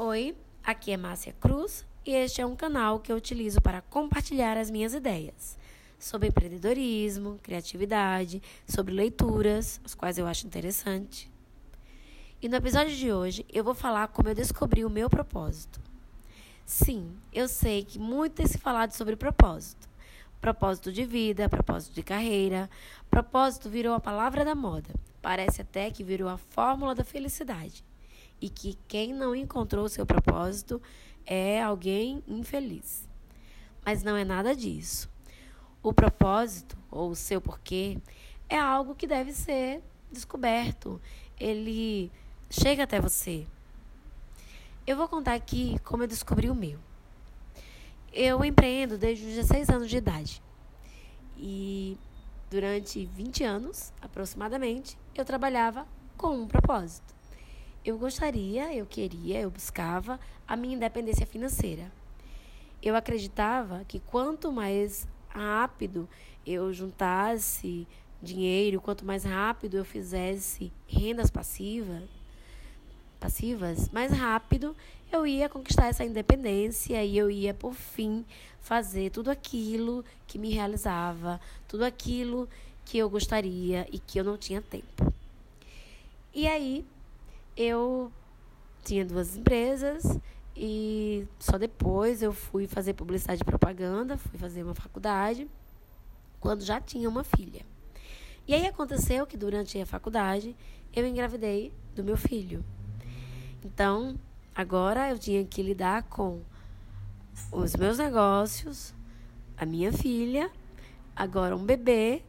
Oi, aqui é Márcia Cruz e este é um canal que eu utilizo para compartilhar as minhas ideias sobre empreendedorismo, criatividade, sobre leituras, as quais eu acho interessante. E no episódio de hoje eu vou falar como eu descobri o meu propósito. Sim, eu sei que muito tem se falado sobre propósito. Propósito de vida, propósito de carreira. Propósito virou a palavra da moda. Parece até que virou a fórmula da felicidade. E que quem não encontrou seu propósito é alguém infeliz. Mas não é nada disso. O propósito, ou o seu porquê, é algo que deve ser descoberto. Ele chega até você. Eu vou contar aqui como eu descobri o meu. Eu empreendo desde os 16 anos de idade. E durante 20 anos, aproximadamente, eu trabalhava com um propósito. Eu gostaria, eu queria, eu buscava a minha independência financeira. Eu acreditava que quanto mais rápido eu juntasse dinheiro, quanto mais rápido eu fizesse rendas passivas, passivas, mais rápido eu ia conquistar essa independência e eu ia, por fim, fazer tudo aquilo que me realizava, tudo aquilo que eu gostaria e que eu não tinha tempo. E aí eu tinha duas empresas e só depois eu fui fazer publicidade e propaganda, fui fazer uma faculdade, quando já tinha uma filha. E aí aconteceu que durante a faculdade eu engravidei do meu filho. Então, agora eu tinha que lidar com os meus negócios, a minha filha, agora um bebê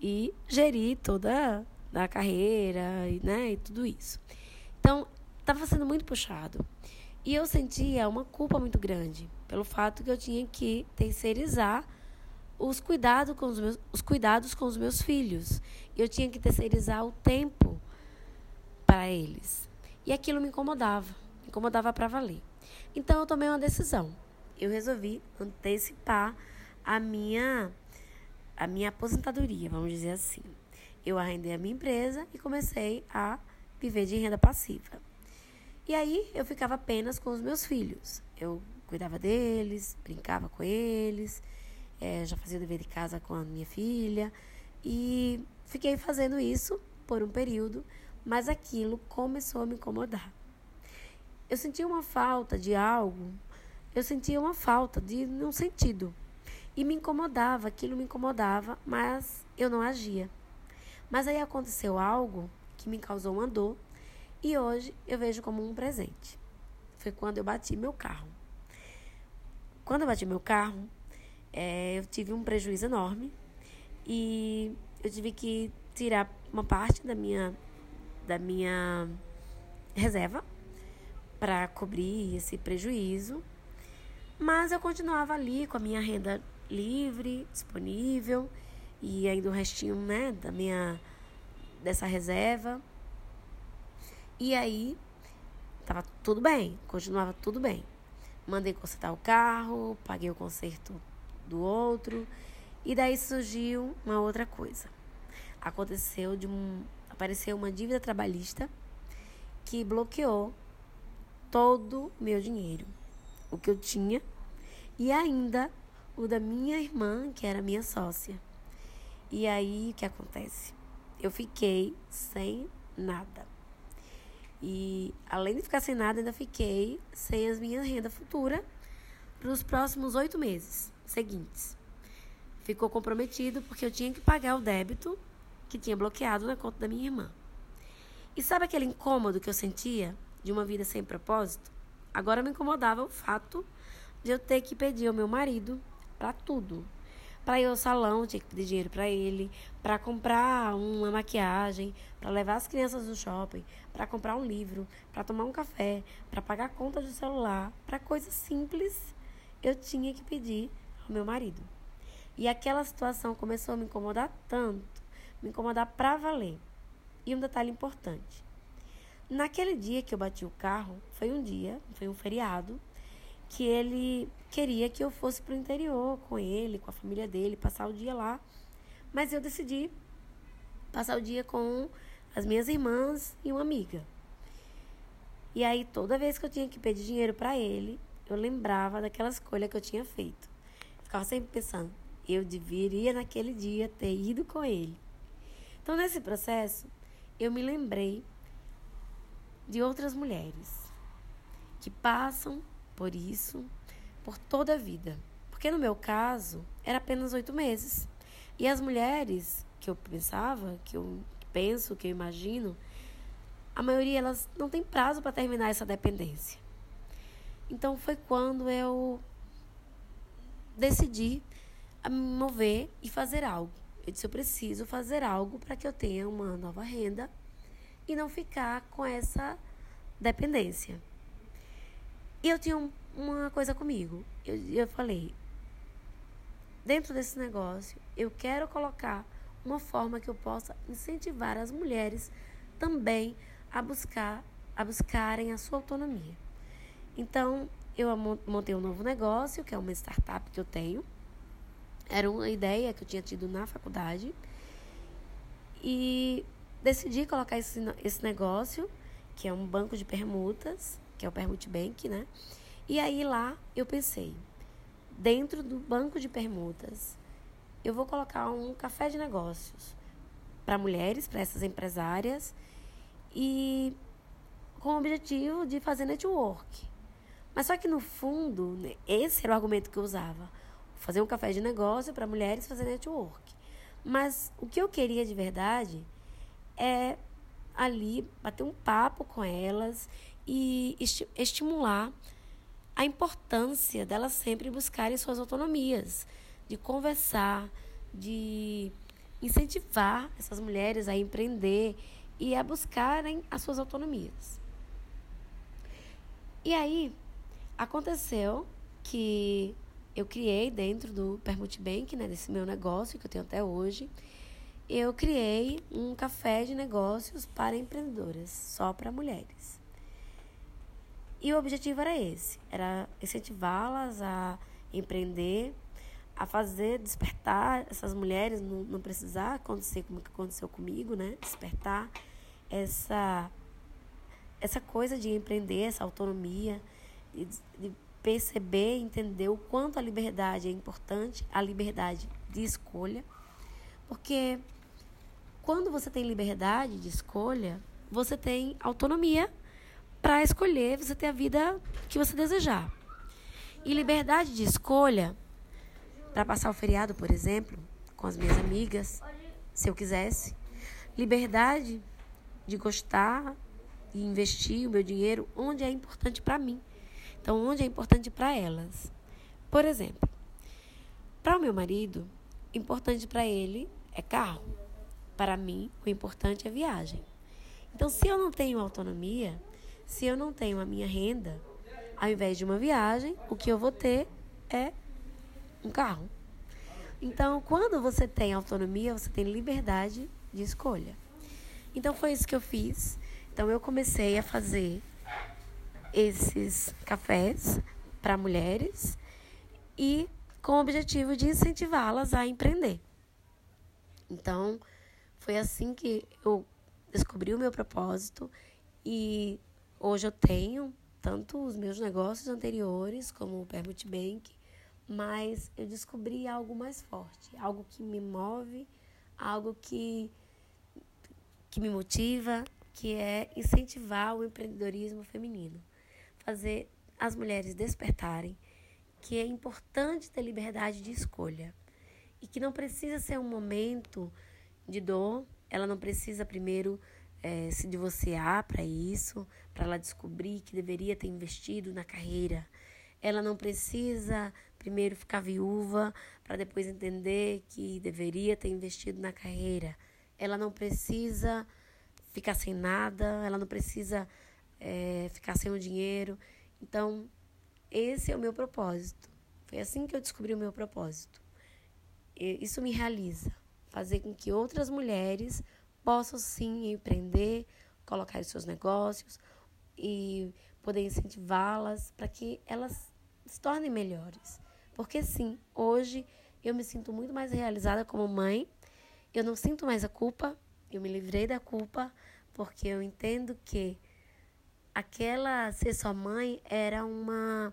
e gerir toda a carreira, né, e tudo isso. Então, estava sendo muito puxado. E eu sentia uma culpa muito grande pelo fato que eu tinha que terceirizar os cuidados com os meus, os cuidados com os meus filhos. Eu tinha que terceirizar o tempo para eles. E aquilo me incomodava, me incomodava para valer. Então eu tomei uma decisão. Eu resolvi antecipar a minha a minha aposentadoria, vamos dizer assim. Eu arrendei a minha empresa e comecei a viver de renda passiva. E aí eu ficava apenas com os meus filhos. Eu cuidava deles, brincava com eles, é, já fazia o dever de casa com a minha filha e fiquei fazendo isso por um período mas aquilo começou a me incomodar. Eu sentia uma falta de algo, eu sentia uma falta de um sentido. E me incomodava, aquilo me incomodava, mas eu não agia. Mas aí aconteceu algo que me causou uma dor e hoje eu vejo como um presente. Foi quando eu bati meu carro. Quando eu bati meu carro, é, eu tive um prejuízo enorme e eu tive que tirar uma parte da minha da minha reserva para cobrir esse prejuízo. Mas eu continuava ali com a minha renda livre, disponível e ainda o restinho, né, da minha dessa reserva. E aí tava tudo bem, continuava tudo bem. Mandei consertar o carro, paguei o conserto do outro e daí surgiu uma outra coisa. Aconteceu de um apareceu uma dívida trabalhista que bloqueou todo o meu dinheiro, o que eu tinha, e ainda o da minha irmã, que era minha sócia. E aí o que acontece? Eu fiquei sem nada. E além de ficar sem nada, ainda fiquei sem as minhas rendas futuras para os próximos oito meses seguintes. Ficou comprometido porque eu tinha que pagar o débito que tinha bloqueado na conta da minha irmã. E sabe aquele incômodo que eu sentia de uma vida sem propósito? Agora me incomodava o fato de eu ter que pedir ao meu marido para tudo. Para ir ao salão, tinha que pedir dinheiro para ele, para comprar uma maquiagem, para levar as crianças no shopping, para comprar um livro, para tomar um café, para pagar a conta do celular, para coisas simples, eu tinha que pedir ao meu marido. E aquela situação começou a me incomodar tanto me incomodar pra valer. E um detalhe importante. Naquele dia que eu bati o carro, foi um dia, foi um feriado, que ele queria que eu fosse pro interior com ele, com a família dele, passar o dia lá. Mas eu decidi passar o dia com as minhas irmãs e uma amiga. E aí, toda vez que eu tinha que pedir dinheiro para ele, eu lembrava daquela escolha que eu tinha feito. ficava sempre pensando, eu deveria naquele dia ter ido com ele. Então, nesse processo, eu me lembrei de outras mulheres que passam por isso por toda a vida. Porque no meu caso, era apenas oito meses. E as mulheres que eu pensava, que eu penso, que eu imagino, a maioria elas não tem prazo para terminar essa dependência. Então foi quando eu decidi me mover e fazer algo. Eu disse, eu preciso fazer algo para que eu tenha uma nova renda e não ficar com essa dependência. E eu tinha um, uma coisa comigo. Eu, eu falei, dentro desse negócio, eu quero colocar uma forma que eu possa incentivar as mulheres também a buscar a buscarem a sua autonomia. Então, eu montei um novo negócio, que é uma startup que eu tenho, era uma ideia que eu tinha tido na faculdade. E decidi colocar esse, esse negócio, que é um banco de permutas, que é o Permute Bank, né? E aí lá eu pensei, dentro do banco de permutas, eu vou colocar um café de negócios para mulheres, para essas empresárias, e com o objetivo de fazer network. Mas só que no fundo, né, esse era o argumento que eu usava fazer um café de negócio para mulheres fazer network. Mas o que eu queria de verdade é ali bater um papo com elas e esti estimular a importância delas sempre buscarem suas autonomias, de conversar, de incentivar essas mulheres a empreender e a buscarem as suas autonomias. E aí aconteceu que eu criei dentro do Permute Bank, né, desse meu negócio que eu tenho até hoje, eu criei um café de negócios para empreendedoras, só para mulheres. E o objetivo era esse, era incentivá-las a empreender, a fazer despertar essas mulheres, não, não precisar acontecer como que aconteceu comigo, né? Despertar essa essa coisa de empreender, essa autonomia, de, de perceber, entender o quanto a liberdade é importante, a liberdade de escolha. Porque quando você tem liberdade de escolha, você tem autonomia para escolher, você tem a vida que você desejar. E liberdade de escolha, para passar o feriado, por exemplo, com as minhas amigas, se eu quisesse. Liberdade de gostar e investir o meu dinheiro onde é importante para mim. Então, onde é importante para elas. Por exemplo, para o meu marido, importante para ele é carro. Para mim, o importante é viagem. Então, se eu não tenho autonomia, se eu não tenho a minha renda, ao invés de uma viagem, o que eu vou ter é um carro. Então, quando você tem autonomia, você tem liberdade de escolha. Então, foi isso que eu fiz. Então, eu comecei a fazer esses cafés para mulheres e com o objetivo de incentivá-las a empreender. Então, foi assim que eu descobri o meu propósito e hoje eu tenho tanto os meus negócios anteriores como o Permute Bank, mas eu descobri algo mais forte, algo que me move, algo que que me motiva, que é incentivar o empreendedorismo feminino. Fazer as mulheres despertarem que é importante ter liberdade de escolha. E que não precisa ser um momento de dor, ela não precisa primeiro é, se divorciar para isso, para ela descobrir que deveria ter investido na carreira. Ela não precisa primeiro ficar viúva para depois entender que deveria ter investido na carreira. Ela não precisa ficar sem nada, ela não precisa é, ficar sem o dinheiro. Então, esse é o meu propósito. Foi assim que eu descobri o meu propósito. Isso me realiza, fazer com que outras mulheres possam sim empreender, colocar os seus negócios e poder incentivá-las para que elas se tornem melhores. Porque sim, hoje eu me sinto muito mais realizada como mãe. Eu não sinto mais a culpa, eu me livrei da culpa, porque eu entendo que aquela ser sua mãe era uma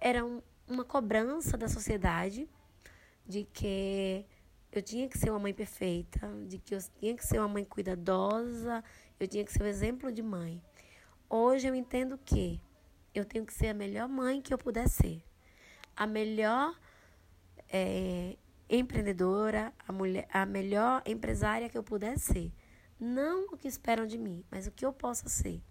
era um, uma cobrança da sociedade de que eu tinha que ser uma mãe perfeita, de que eu tinha que ser uma mãe cuidadosa, eu tinha que ser o um exemplo de mãe. Hoje eu entendo que eu tenho que ser a melhor mãe que eu puder ser, a melhor é, empreendedora, a, mulher, a melhor empresária que eu puder ser. Não o que esperam de mim, mas o que eu possa ser.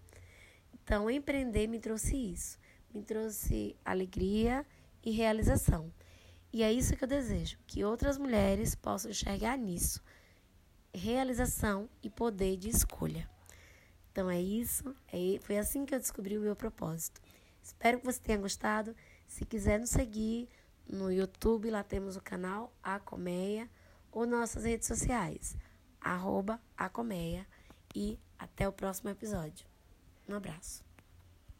Então, empreender me trouxe isso, me trouxe alegria e realização. E é isso que eu desejo, que outras mulheres possam enxergar nisso. Realização e poder de escolha. Então é isso, é, foi assim que eu descobri o meu propósito. Espero que você tenha gostado. Se quiser nos seguir no YouTube, lá temos o canal A Colmeia, ou nossas redes sociais, arroba A Colmeia. E até o próximo episódio. Um abraço.